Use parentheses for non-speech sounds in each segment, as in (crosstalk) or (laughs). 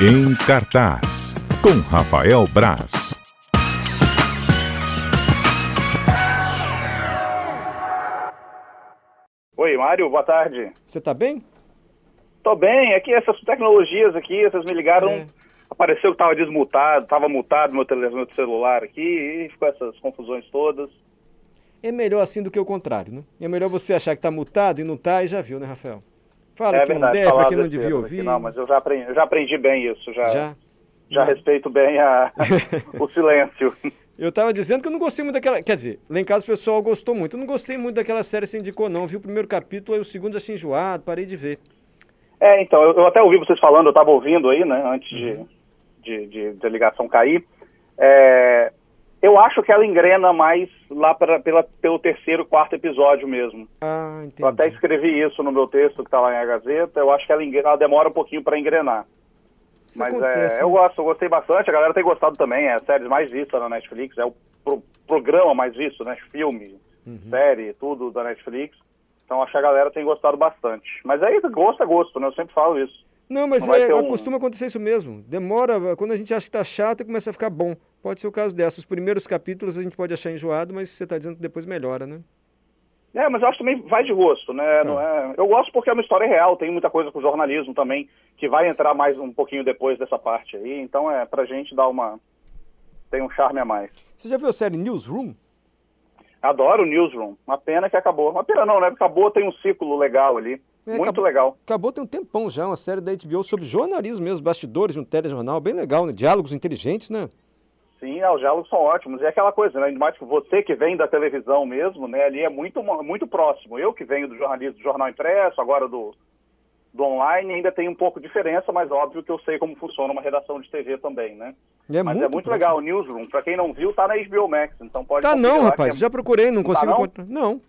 Em cartaz, com Rafael Braz. Oi, Mário, boa tarde. Você tá bem? Tô bem, aqui essas tecnologias aqui, vocês me ligaram, É. apareceu que tava desmutado, tava mutado meu, tele, meu celular aqui, e ficou essas confusões todas. É melhor assim do que o contrário, né? É melhor você achar que tá mutado e não tá e já viu, né, Rafael? Fala é que não verdade, deve, pra falar quem não devia ouvir. Não, mas eu já aprendi, eu já aprendi bem isso, já, já, Já? respeito bem a, (laughs) o silêncio. Eu tava dizendo que eu não gostei muito daquela. Quer dizer, lá em casa o pessoal gostou muito. Eu não gostei muito daquela série que você indicou, não. Vi o primeiro capítulo, aí o segundo achei enjoado, parei de ver. É, então, eu, eu até ouvi vocês falando, eu estava ouvindo aí, né, antes Uhum. de, de, de, de a ligação cair. É, eu acho que ela engrena mais lá pra, pela, pelo terceiro, quarto episódio mesmo. Ah, entendi. Eu até escrevi isso no meu texto que está lá em A Gazeta. Eu acho que ela, ela demora um pouquinho para engrenar. Isso Mas acontece, é, eu né? gosto, eu gostei bastante. A galera tem gostado também. É a série mais vista na Netflix. É o pro- programa mais visto, né? Filme, Uhum. série, tudo da Netflix. Então acho que a galera tem gostado bastante. Mas aí, gosto é gosto, né? Eu sempre falo isso. Não, mas Não é, um- costuma acontecer isso mesmo. Demora, quando a gente acha que tá chato, começa a ficar bom. Pode ser o caso dessa. Os primeiros capítulos a gente pode achar enjoado, mas você tá dizendo que depois melhora, né? É, mas eu acho que também vai de gosto, né? Tá. Não é... Eu gosto porque é uma história real, tem muita coisa com jornalismo também, que vai entrar mais um pouquinho depois dessa parte aí. Então é pra gente dar uma. Tem um charme a mais. Você já viu a série Newsroom? Adoro o Newsroom. Uma pena que acabou. Uma pena não, né? Acabou, tem um ciclo legal ali. É, Muito acabou- legal. Acabou tem um tempão já, uma série da HBO sobre jornalismo mesmo, bastidores de um telejornal, bem legal, né? Diálogos inteligentes, né? Sim, é, os diálogos são ótimos. E é aquela coisa, né? Ainda mais que você que vem da televisão mesmo, né? Ali é muito, muito próximo. Eu que venho do jornalismo, do jornal impresso, agora do, do online, ainda tem um pouco de diferença, mas óbvio que eu sei como funciona uma redação de TV também, né? É mas muito é muito próximo. legal o Newsroom. Pra quem não viu, tá na HBO Max, então pode Tá não, rapaz. é- Já procurei, não Tá consigo não? encontrar. Não.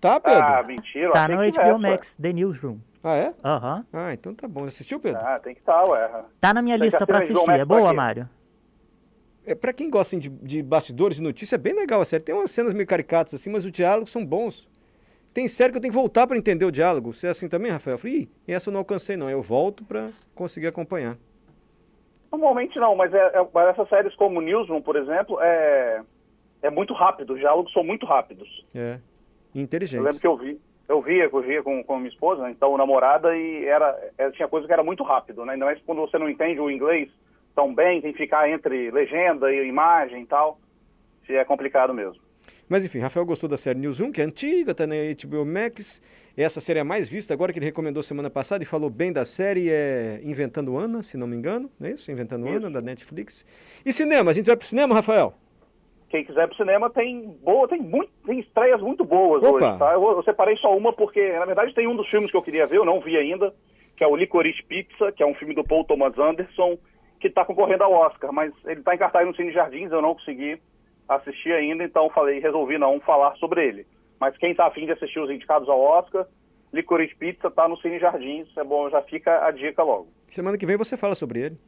Tá, Pedro? Ah, mentira. Tá no HBO. Max, The Newsroom. Ah, é? Aham. Ah, então tá bom. Assistiu, Pedro? Ah, tem que estar, ué. Tá na minha Tem lista pra assistir É boa? Mário? É, pra quem gosta de, de bastidores de notícia, é bem legal a série. Tem umas cenas meio caricatas assim, mas os diálogos são bons. Tem série que eu tenho que voltar pra entender o diálogo. Você é assim também, Rafael? Eu falei, Ih, essa eu não alcancei não. Eu volto pra conseguir acompanhar. Normalmente não, mas, é, é- essas séries como Newsroom, por exemplo, é, é muito rápido. Os diálogos são muito rápidos. É. Eu Inteligente. lembro que eu vi, eu via, eu via com, com minha esposa, então namorada, e era, é, tinha coisa que era muito rápido, né? Ainda mais quando você não entende o inglês tão bem, tem que ficar entre legenda e imagem e tal. É complicado mesmo. Mas enfim, Rafael gostou da série Newsroom, que é antiga, tá na HBO Max. Essa série é a mais vista agora, que ele recomendou semana passada e falou bem da série, é Inventando Ana, se não me engano, não é isso? Inventando Isso. Ana, da Netflix. E cinema, a gente vai pro cinema, Rafael? Quem quiser ir pro cinema tem boa, tem muito, tem estreias muito boas Opa. hoje, tá? Eu, eu separei só uma porque, na verdade, tem um dos filmes que eu queria ver, eu não vi ainda, que é o Licorice Pizza, que é um filme do Paul Thomas Anderson, que está concorrendo ao Oscar, mas ele está em cartaz no Cine Jardins, eu não consegui assistir ainda, então falei, resolvi não falar sobre ele. Mas quem está afim de assistir os indicados ao Oscar, Licorice Pizza está no Cine Jardins, é bom, já fica a dica logo. Semana que vem você fala sobre ele.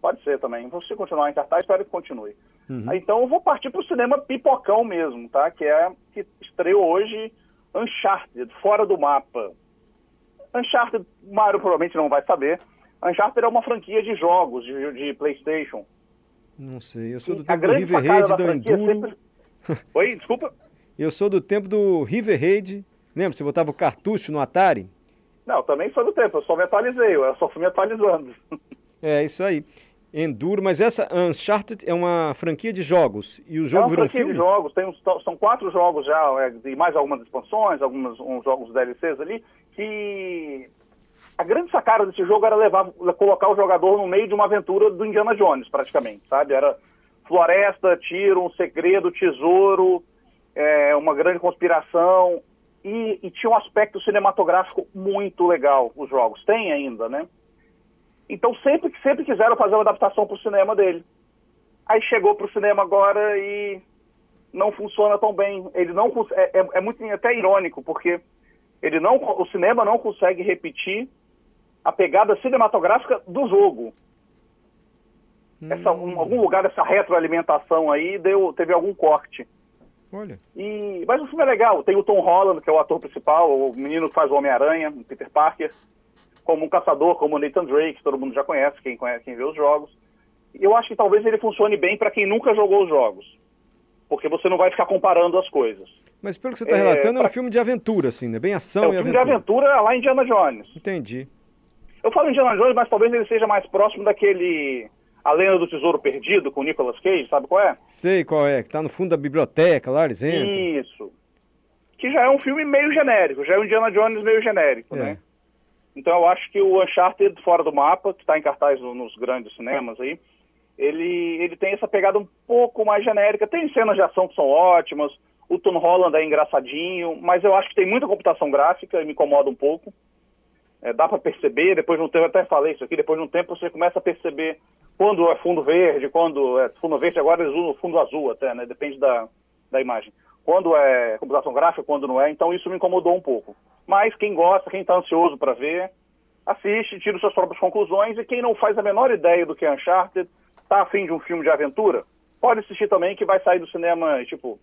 Pode ser também. Vou se continuar em cartaz, espero que continue. Uhum. Ah, Então eu vou partir para o cinema pipocão mesmo, tá? Que é que estreou hoje Uncharted, Fora do Mapa. Uncharted, Mário provavelmente não vai saber. Uncharted é uma franquia de jogos de, de PlayStation. Não sei, eu sou do a tempo do River Raid, do Enduro. sempre... (laughs) Oi, desculpa. Eu sou do tempo do River Raid. Lembra, você botava o cartucho no Atari? Não, também sou do tempo, eu só me atualizei, eu só fui me atualizando. (laughs) É, isso aí. Enduro, mas essa Uncharted é uma franquia de jogos. E o É jogo uma virou um franquia filme? de jogos, tem uns, são quatro jogos já, é, e mais algumas expansões, alguns uns jogos DLCs ali, que a grande sacada desse jogo era levar, colocar o jogador no meio de uma aventura do Indiana Jones, praticamente, sabe? Era floresta, tiro, um segredo, tesouro, é, uma grande conspiração, e, e tinha um aspecto cinematográfico muito legal, os jogos. Tem ainda, né? Então sempre, sempre quiseram fazer uma adaptação para o cinema dele. Aí chegou para o cinema agora e não funciona tão bem. Ele não é, é, é muito até irônico porque ele não, o cinema não consegue repetir a pegada cinematográfica do jogo. Essa, um, algum lugar dessa retroalimentação aí deu, teve algum corte. Olha. E, mas o filme é legal. Tem o Tom Holland, que é o ator principal, o menino que faz o Homem-Aranha, o Peter Parker. como um caçador, como o Nathan Drake, que todo mundo já conhece, quem, conhece, quem vê os jogos. Eu acho que talvez ele funcione bem para quem nunca jogou os jogos, porque você não vai ficar comparando as coisas. Mas pelo que você está É, relatando, é um pra- filme de aventura, assim, né? Bem ação É um e filme de aventura. aventura lá em Indiana Jones. Entendi. Eu falo Indiana Jones, mas talvez ele seja mais próximo daquele A Lenda do Tesouro Perdido com o Nicolas Cage, sabe qual é? Sei qual é, que tá no fundo da biblioteca lá, eles entram. Isso. Que já é um filme meio genérico, já é um Indiana Jones meio genérico, É. né? Então eu acho que o Uncharted Fora do Mapa, que está em cartaz no- nos grandes cinemas aí, ele, ele tem essa pegada um pouco mais genérica. Tem cenas de ação que são ótimas, o Tom Holland é engraçadinho, mas eu acho que tem muita computação gráfica e me incomoda um pouco. É, dá para perceber, depois de um tempo, eu até falei isso aqui, depois de um tempo você começa a perceber quando é fundo verde, quando é fundo verde, agora eles usam fundo azul até, né? Depende da, da imagem. Quando é computação gráfica, quando não é, então isso me incomodou um pouco. Mas quem gosta, quem está ansioso para ver, assiste, tira suas próprias conclusões, e quem não faz a menor ideia do que é Uncharted, tá afim de um filme de aventura, pode assistir também, que vai sair do cinema, tipo,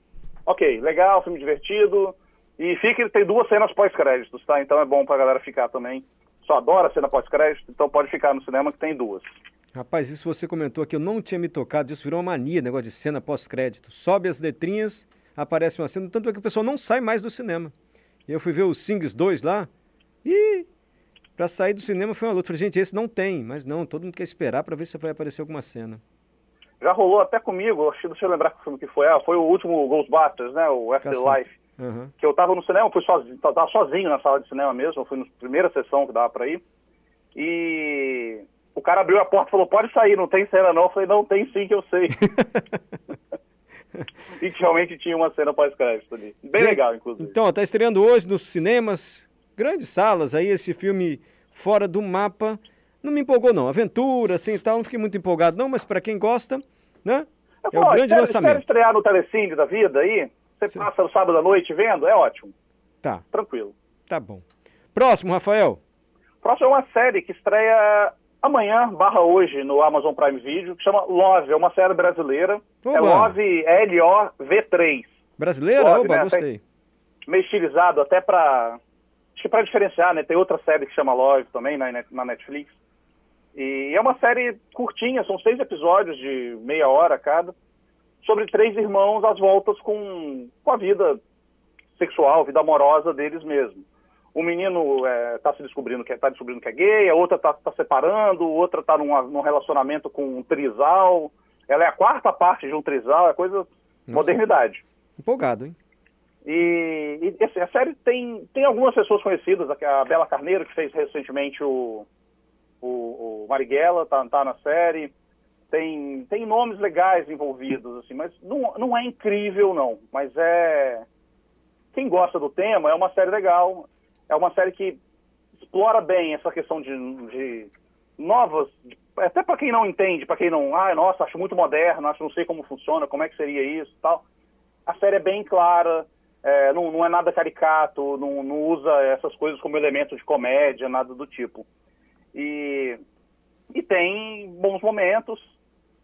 ok, legal, filme divertido, e fica, tem duas cenas pós-créditos, tá? Então é bom pra galera ficar também. Só adora cena pós-crédito, então pode ficar no cinema que tem duas. Rapaz, isso você comentou aqui, eu não tinha me tocado, isso virou uma mania, negócio de cena pós-crédito. Sobe as letrinhas, aparece uma cena, tanto é que o pessoal não sai mais do cinema. Eu fui ver o Sings 2 lá, e pra sair do cinema foi uma luta. Falei, gente, esse não tem, mas não, todo mundo quer esperar pra ver se vai aparecer alguma cena. Já rolou até comigo, deixa eu lembrar que filme que foi. Ah, foi o último Ghostbusters, né? O Afterlife. Aham. Que eu tava no cinema, fui sozinho, tava sozinho na sala de cinema mesmo, eu fui na primeira sessão que dava pra ir. E o cara abriu a porta e falou, pode sair, não tem cena não. Eu falei, não, tem sim que eu sei. (laughs) e que realmente tinha uma cena pós-crédito ali. Bem Gente, legal, inclusive. Então, tá estreando hoje nos cinemas, grandes salas aí, esse filme Fora do Mapa. Não me empolgou, não. Aventura, assim e tal, não fiquei muito empolgado, não, mas pra quem gosta, né? Eu É falo, o grande espera, lançamento. espera estrear no Telecine da vida aí, você Sim. passa no sábado à noite vendo, é ótimo, Tá, tranquilo. tá bom. Próximo, Rafael. Próximo é uma série que estreia amanhã, barra hoje, no Amazon Prime Video, que chama Love, é uma série brasileira. É Oba! Love L-O-V-3. Brasileira? Love, Oba, né? gostei. Meio estilizado até pra... Acho que pra diferenciar, né? Tem outra série que chama Love também na, na Netflix. E é uma série curtinha, são seis episódios de meia hora cada, sobre três irmãos às voltas com, com a vida sexual, vida amorosa deles mesmo. O menino está se descobrindo que, é- tá descobrindo que é gay, a outra está separando, a outra está num, num relacionamento com um trisal. Ela é a quarta parte de um trisal, é coisa modernidade. Empolgado, hein? E, e, assim, a série tem, tem algumas pessoas conhecidas, a Bela Carneiro, que fez recentemente o, o, o Marighella, tá, tá na série. Tem, tem nomes legais envolvidos, assim, mas não, não é incrível, não. Mas é. Quem gosta do tema, é uma série legal. É uma série que explora bem essa questão de, de novas. de- até para quem não entende, para quem não. Ah, nossa, acho muito moderno, acho não sei como funciona, como é que seria isso tal. A série é bem clara, é, não, não é nada caricato, não, não usa essas coisas como elemento de comédia, nada do tipo. E, e tem bons momentos.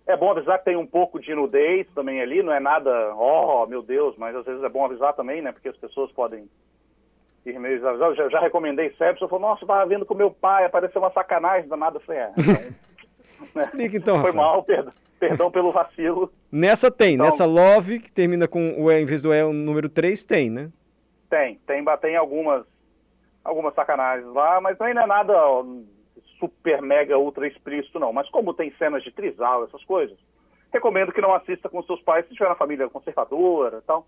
É bom avisar que tem um pouco de nudez também ali, não é nada, oh, meu Deus, mas às vezes é bom avisar também, né? Porque as pessoas podem ir meio desavisadas. Já, já recomendei Sepsis, eu falei, nossa, tava vendo com meu pai, apareceu uma sacanagem danada. Eu falei, é, então? (laughs) Explica então, Foi Rafael. mal, perdão, perdão pelo vacilo. Nessa tem, Então- nessa Love, que termina com o E em vez do E, o número 3, tem, né? Tem, tem, tem algumas, algumas sacanagens lá, mas não é nada ó, super, mega, ultra explícito, não. Mas como tem cenas de trisal, essas coisas, recomendo que não assista com seus pais se tiver na família conservadora e tal.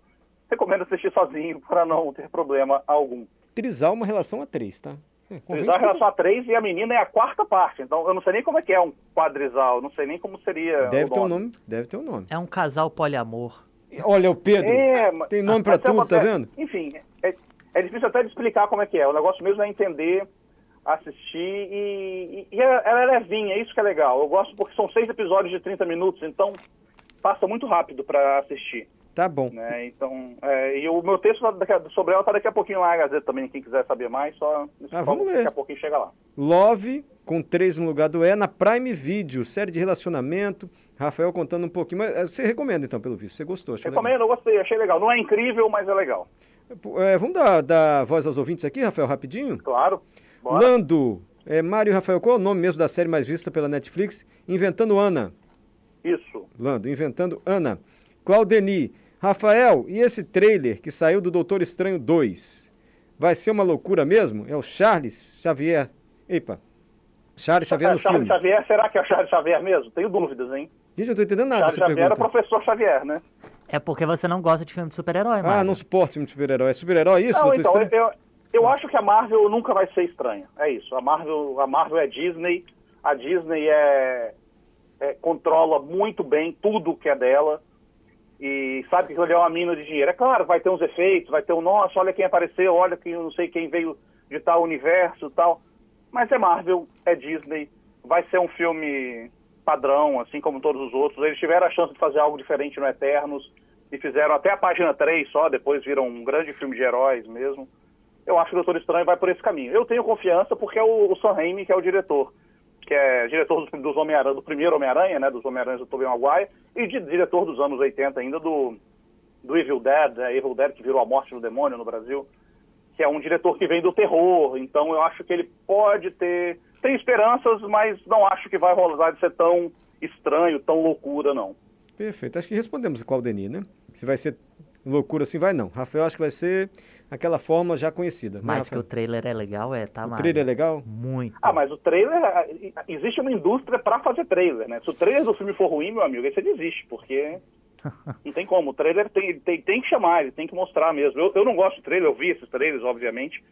Recomendo assistir sozinho para não ter problema algum. Trisal é uma relação a 3, tá? É, Trisal é relação a três e a menina é a quarta parte. Então eu não sei nem como é que é um quadrisal, não sei nem como seria Deve o ter um nome, deve ter um nome. É um casal poliamor. Olha, o Pedro. É, Tem nome é tudo, uma- tá vendo? Enfim, é, é difícil até de explicar como é que é. O negócio mesmo é entender, assistir e, e- e ela é levinha, é isso que é legal. Eu gosto porque são seis episódios de 30 minutos, então passa muito rápido para assistir. Tá bom. Né? Então, é, e o meu texto a- sobre ela tá daqui a pouquinho lá na Gazeta também, quem quiser saber mais, só Ah, vamos ler. daqui a pouquinho chega lá. Love, com 3 no lugar do E, na Prime Video, série de relacionamento. Rafael contando um pouquinho. Mas eh, você recomenda, então, pelo visto. Você gostou, achou legal. Recomendo, eu gostei, achei legal. Não é incrível, mas é legal. É, vamos dar, dar voz aos ouvintes aqui, Rafael, rapidinho? Claro. Bora. Lando, É, Mário e Rafael, qual é o nome mesmo da série mais vista pela Netflix? Inventando Ana. Isso. Lando, Inventando Ana. Claudeni. Rafael, e esse trailer que saiu do Doutor Estranho 2? Vai ser uma loucura mesmo? É o Charles Xavier. Epa. Charles Xavier no É, Charles filme. Xavier, será que é o Charles Xavier mesmo? Tenho dúvidas, hein? Gente, eu não tô entendendo nada Charles Xavier era o pergunta. professor Xavier, né? É porque você não gosta de filme de super-herói, mano. Ah, não suporto filme de super-herói. É super-herói isso, Não, então, eu, eu acho que a Marvel nunca vai ser estranha. É isso. A Marvel, a Marvel é Disney. A Disney é, é- controla muito bem tudo que é dela. E sabe que ali é uma mina de dinheiro. É claro, vai ter uns efeitos, vai ter um, nossa, olha quem apareceu, olha quem não sei quem veio de tal universo tal. Mas é Marvel, é Disney. Vai ser um filme padrão, assim como todos os outros. Eles tiveram a chance de fazer algo diferente no Eternos e fizeram até a página 3 só, depois viram um grande filme de heróis mesmo. Eu acho que o Doutor Estranho vai por esse caminho. Eu tenho confiança porque é o, o Sam Raimi que é o diretor, que é diretor dos, dos Homem-Aranha, do primeiro Homem-Aranha, né, dos Homem-Aranhas do Tobey Maguire, e de, diretor dos anos 80 ainda do, do Evil Dead, né, Evil Dead que virou a morte do demônio no Brasil, que é um diretor que vem do terror, então eu acho que ele pode ter... Tem esperanças, mas não acho que vai rolar de ser tão estranho, tão loucura, não. Perfeito. Acho que respondemos, Claudeni, né? Se vai ser loucura assim, vai não. Rafael, acho que vai ser aquela forma já conhecida. né, Mas que o trailer é legal, é, tá, o trailer é legal? Muito. Ah, mas o trailer, ah, existe uma indústria para fazer trailer, né? Se o trailer do filme for ruim, meu amigo, aí você desiste, porque (laughs) não tem como. O trailer tem, tem, tem que chamar, ele tem que mostrar mesmo. Eu, eu não gosto de trailer, eu vi esses trailers, obviamente,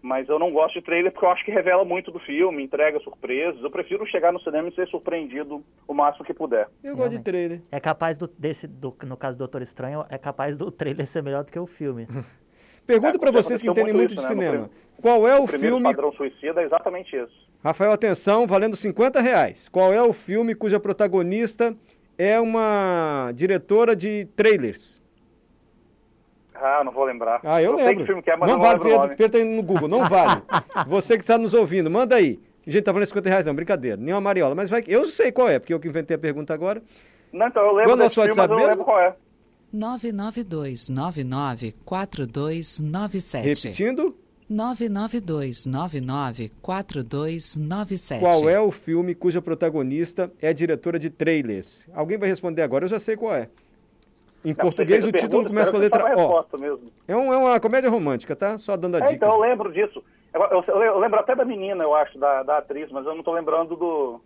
mas eu não gosto de trailer porque eu acho que revela muito do filme, entrega surpresas. Eu prefiro chegar no cinema e ser surpreendido o máximo que puder. Eu gosto de trailer. É capaz do, desse, do, no caso do Doutor Estranho, é capaz do trailer ser melhor do que o filme. (laughs) Pergunta É, pra porque vocês que entendem muito muito de isso, né, no cinema. Qual é o O filme... Padrão Suicida é exatamente isso. Rafael, atenção, valendo 50 reais. Qual é o filme cuja protagonista é uma diretora de trailers? Ah, não vou lembrar. Ah, eu, sei lembro. que filme que é, mas não vale, não o Pedro. Pedro no Google, não vale. (laughs) Você que está nos ouvindo, manda aí. Gente, tá valendo 50 reais não, brincadeira. Nem uma mariola, mas vai. Eu sei qual é, porque eu que inventei a pergunta agora. Não, então eu lembro Qual é desse filme, mas eu não lembro qual é. 992994297. Repetindo, 992994297. qual é o filme cuja protagonista é diretora de trailers? Alguém vai responder agora, eu já sei qual é. Em Não, português você o título pergunta, começa com a letra O. resposta mesmo. É, um- é uma comédia romântica, tá? Só dando a É, dica. então eu lembro disso. Eu, eu- eu lembro até da menina, eu acho, da, da atriz, mas eu não tô lembrando do.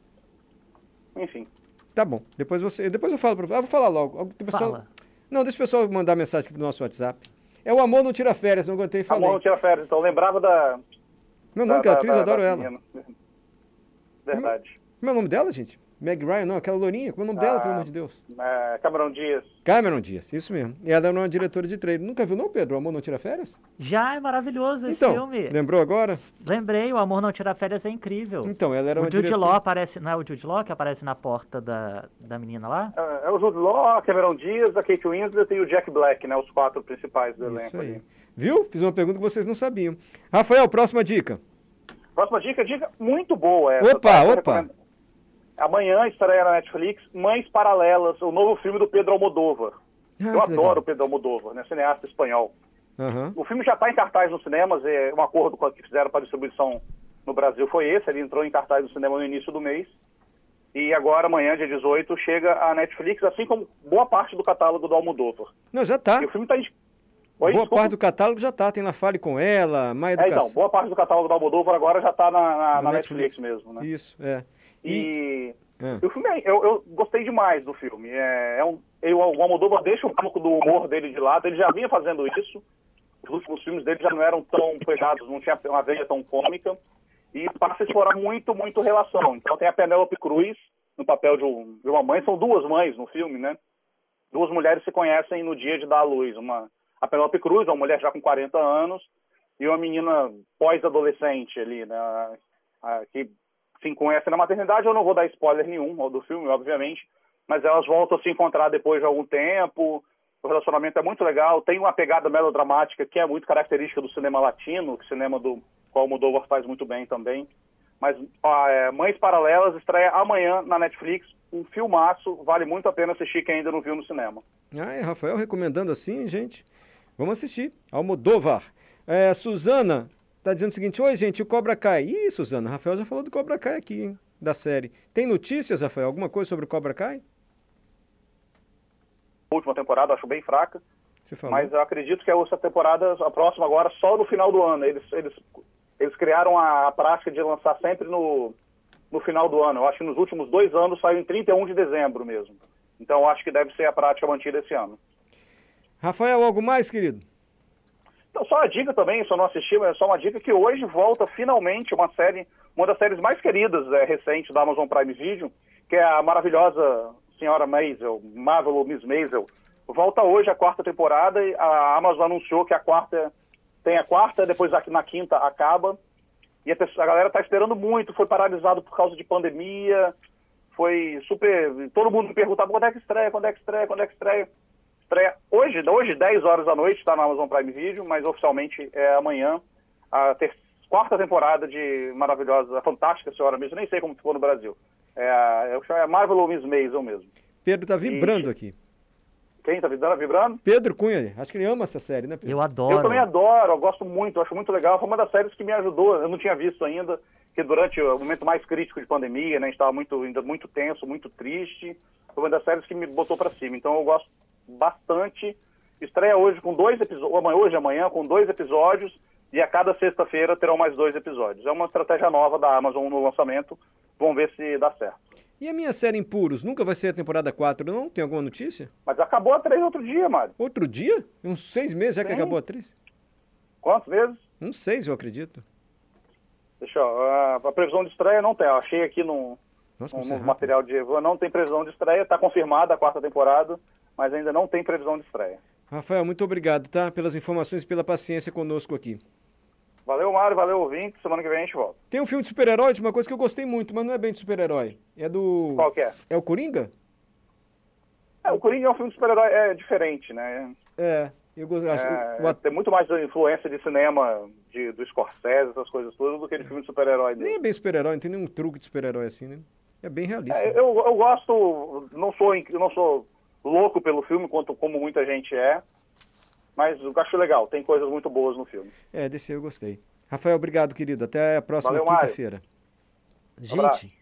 Enfim. Tá bom. Depois você, depois eu falo para Ah, vou falar logo. Fala. Não, deixa o pessoal mandar mensagem aqui pro nosso WhatsApp. É o Amor Não Tira Férias, não aguentei falei. Amor não tira férias, então lembrava da. Meu nome que é da- atriz, da- adoro da ela. Verdade. Como é o nome dela, gente? Meg Ryan, não, aquela lourinha. Como é o nome dela, Ah. pelo amor de Deus? É, Cameron Dias. Cameron Dias, isso mesmo. E ela é uma diretora de trailer. Nunca viu, não, Pedro? O Amor Não Tira Férias? Já é maravilhoso esse então, filme. lembrou agora? Lembrei, o Amor Não Tira Férias é incrível. Então, ela era o uma Jude diretora... Law aparece, não é o Jude Law que aparece na porta da, da menina lá? É, é o Jude Law, a Cameron Dias, a Kate Winslet e o Jack Black, né? Os quatro principais do Isso elenco aí. ali. Viu? Fiz uma pergunta que vocês não sabiam. Rafael, próxima dica. Próxima dica, dica muito boa essa. Opa, tá? Opa. recomendo. Amanhã estreia na Netflix Mães Paralelas, o novo filme do Pedro Almodóvar. Ah, Eu adoro legal. o Pedro Almodóvar, né? Cineasta espanhol. Aham. O filme já está em cartaz nos cinemas, é, um acordo que fizeram para distribuição no Brasil foi esse, ele entrou em cartaz no cinema no início do mês. E agora, amanhã, dia 18, chega a Netflix, assim como boa parte do catálogo do Almodóvar. Não, já tá. E o filme está... Boa desculpa. parte do catálogo já tá. Tem lá Fale Com Ela, É, Educação. então, boa parte do catálogo do Almodóvar agora já está na, na- Na na Netflix. Netflix. mesmo, né? Isso, é. E... E... E o filme, é- eu, eu gostei demais do filme. É, é um, eu, o Almodóvar deixa um pouco do humor dele de lado. Ele já vinha fazendo isso. Os últimos filmes dele já não eram tão pesados, não tinha uma veia tão cômica. E passa a explorar muito, muito relação. Então tem a Penélope Cruz no papel de, um- de uma mãe. São duas mães no filme, né? Duas mulheres se conhecem no dia de dar à luz. Uma, a Penélope Cruz, uma mulher já com 40 anos, e uma menina pós-adolescente ali, né? que se conhecem na maternidade. Eu não vou dar spoiler nenhum do filme, obviamente, mas elas voltam a se encontrar depois de algum tempo. O relacionamento é muito legal, tem uma pegada melodramática que é muito característica do cinema latino, que cinema do qual o Moldova faz muito bem também. Mas é, Mães Paralelas estreia amanhã na Netflix, um filmaço, vale muito a pena assistir quem ainda não viu no cinema. Ah, é, Rafael recomendando assim, gente. Vamos assistir. Almodóvar. É, Suzana, Tá dizendo o seguinte, oi gente, o Cobra Kai. Ih, Suzana, o Rafael já falou do Cobra Kai aqui, hein, da série. Tem notícias, Rafael? Alguma coisa sobre o Cobra Kai? Última temporada eu acho bem fraca, mas eu acredito que essa temporada, a próxima agora, só no final do ano. Eles, eles, eles criaram a, prática de lançar sempre no, no final do ano. Eu acho que nos últimos dois anos saiu em 31 de dezembro mesmo. Então eu acho que deve ser a prática mantida esse ano. Rafael, algo mais, querido? Então, só a dica também, se eu não assisti, mas é só uma dica que hoje volta finalmente uma série, uma das séries mais queridas é, recentes da Amazon Prime Video, que é a maravilhosa Senhora Maisel, Marvel ou Miss Maisel. Volta hoje a quarta temporada a Amazon anunciou que a quarta tem a quarta, depois na quinta acaba. E a, a galera está esperando muito, foi paralisado por causa de pandemia, foi super. Todo mundo me perguntava quando é que estreia, quando é que estreia, quando é que estreia. Estreia hoje, hoje 10 horas da noite, está na Amazon Prime Video, mas oficialmente é amanhã. A ter- quarta temporada de maravilhosa, a fantástica senhora mesmo, nem sei como ficou no Brasil. É é o- é a Marvel ou Miss Maisel mesmo. Pedro tá vibrando aqui. Quem tá vibrando? vibrando? Pedro Cunha, acho que ele ama essa série, né, Pedro? Eu adoro. Eu também adoro, eu gosto muito, eu acho muito legal. Foi uma das séries que me ajudou. Eu não tinha visto ainda, que durante o momento mais crítico de pandemia, né, a gente estava muito, ainda muito tenso, muito triste. Foi uma das séries que me botou para cima. Então eu gosto bastante. Estreia hoje com dois episódios, amanhã, hoje amanhã, com dois episódios, e a cada sexta-feira terão mais dois episódios. É uma estratégia nova da Amazon no lançamento. Vamos ver se dá certo. E a minha série Impuros, nunca vai ser a temporada 4, não? Tem alguma notícia? Mas acabou a três outro dia, Mário. Outro dia? Uns seis meses já que acabou a atriz? Quantos meses? Uns seis, eu acredito. Deixa eu, a, a previsão de estreia não tem. Eu achei aqui no, Nossa, no, é no rápido. material de Evan, não tem previsão de estreia. Está confirmada a quarta temporada, mas ainda não tem previsão de estreia. Rafael, muito obrigado, tá? Pelas informações e pela paciência conosco aqui. Valeu, Mário, valeu, ouvinte. Semana que vem a gente volta. Tem um filme de super-herói, de uma coisa que eu gostei muito, mas não é bem de super-herói. É do. Qual que é? É o Coringa? É, o Coringa é um filme de super-herói é diferente, né? É. Eu go- acho, É, o- o at- Tem muito mais influência de cinema de, do Scorsese, essas coisas todas, do que de filme de super-herói Nem é bem super-herói, não tem nenhum truque de super-herói assim, né? É bem realista. É, eu, eu gosto, não sou, não sou louco pelo filme, quanto como muita gente é, mas eu acho legal, tem coisas muito boas no filme. É, desse aí eu gostei. Rafael, obrigado, querido. Até a próxima quinta-feira. Gente,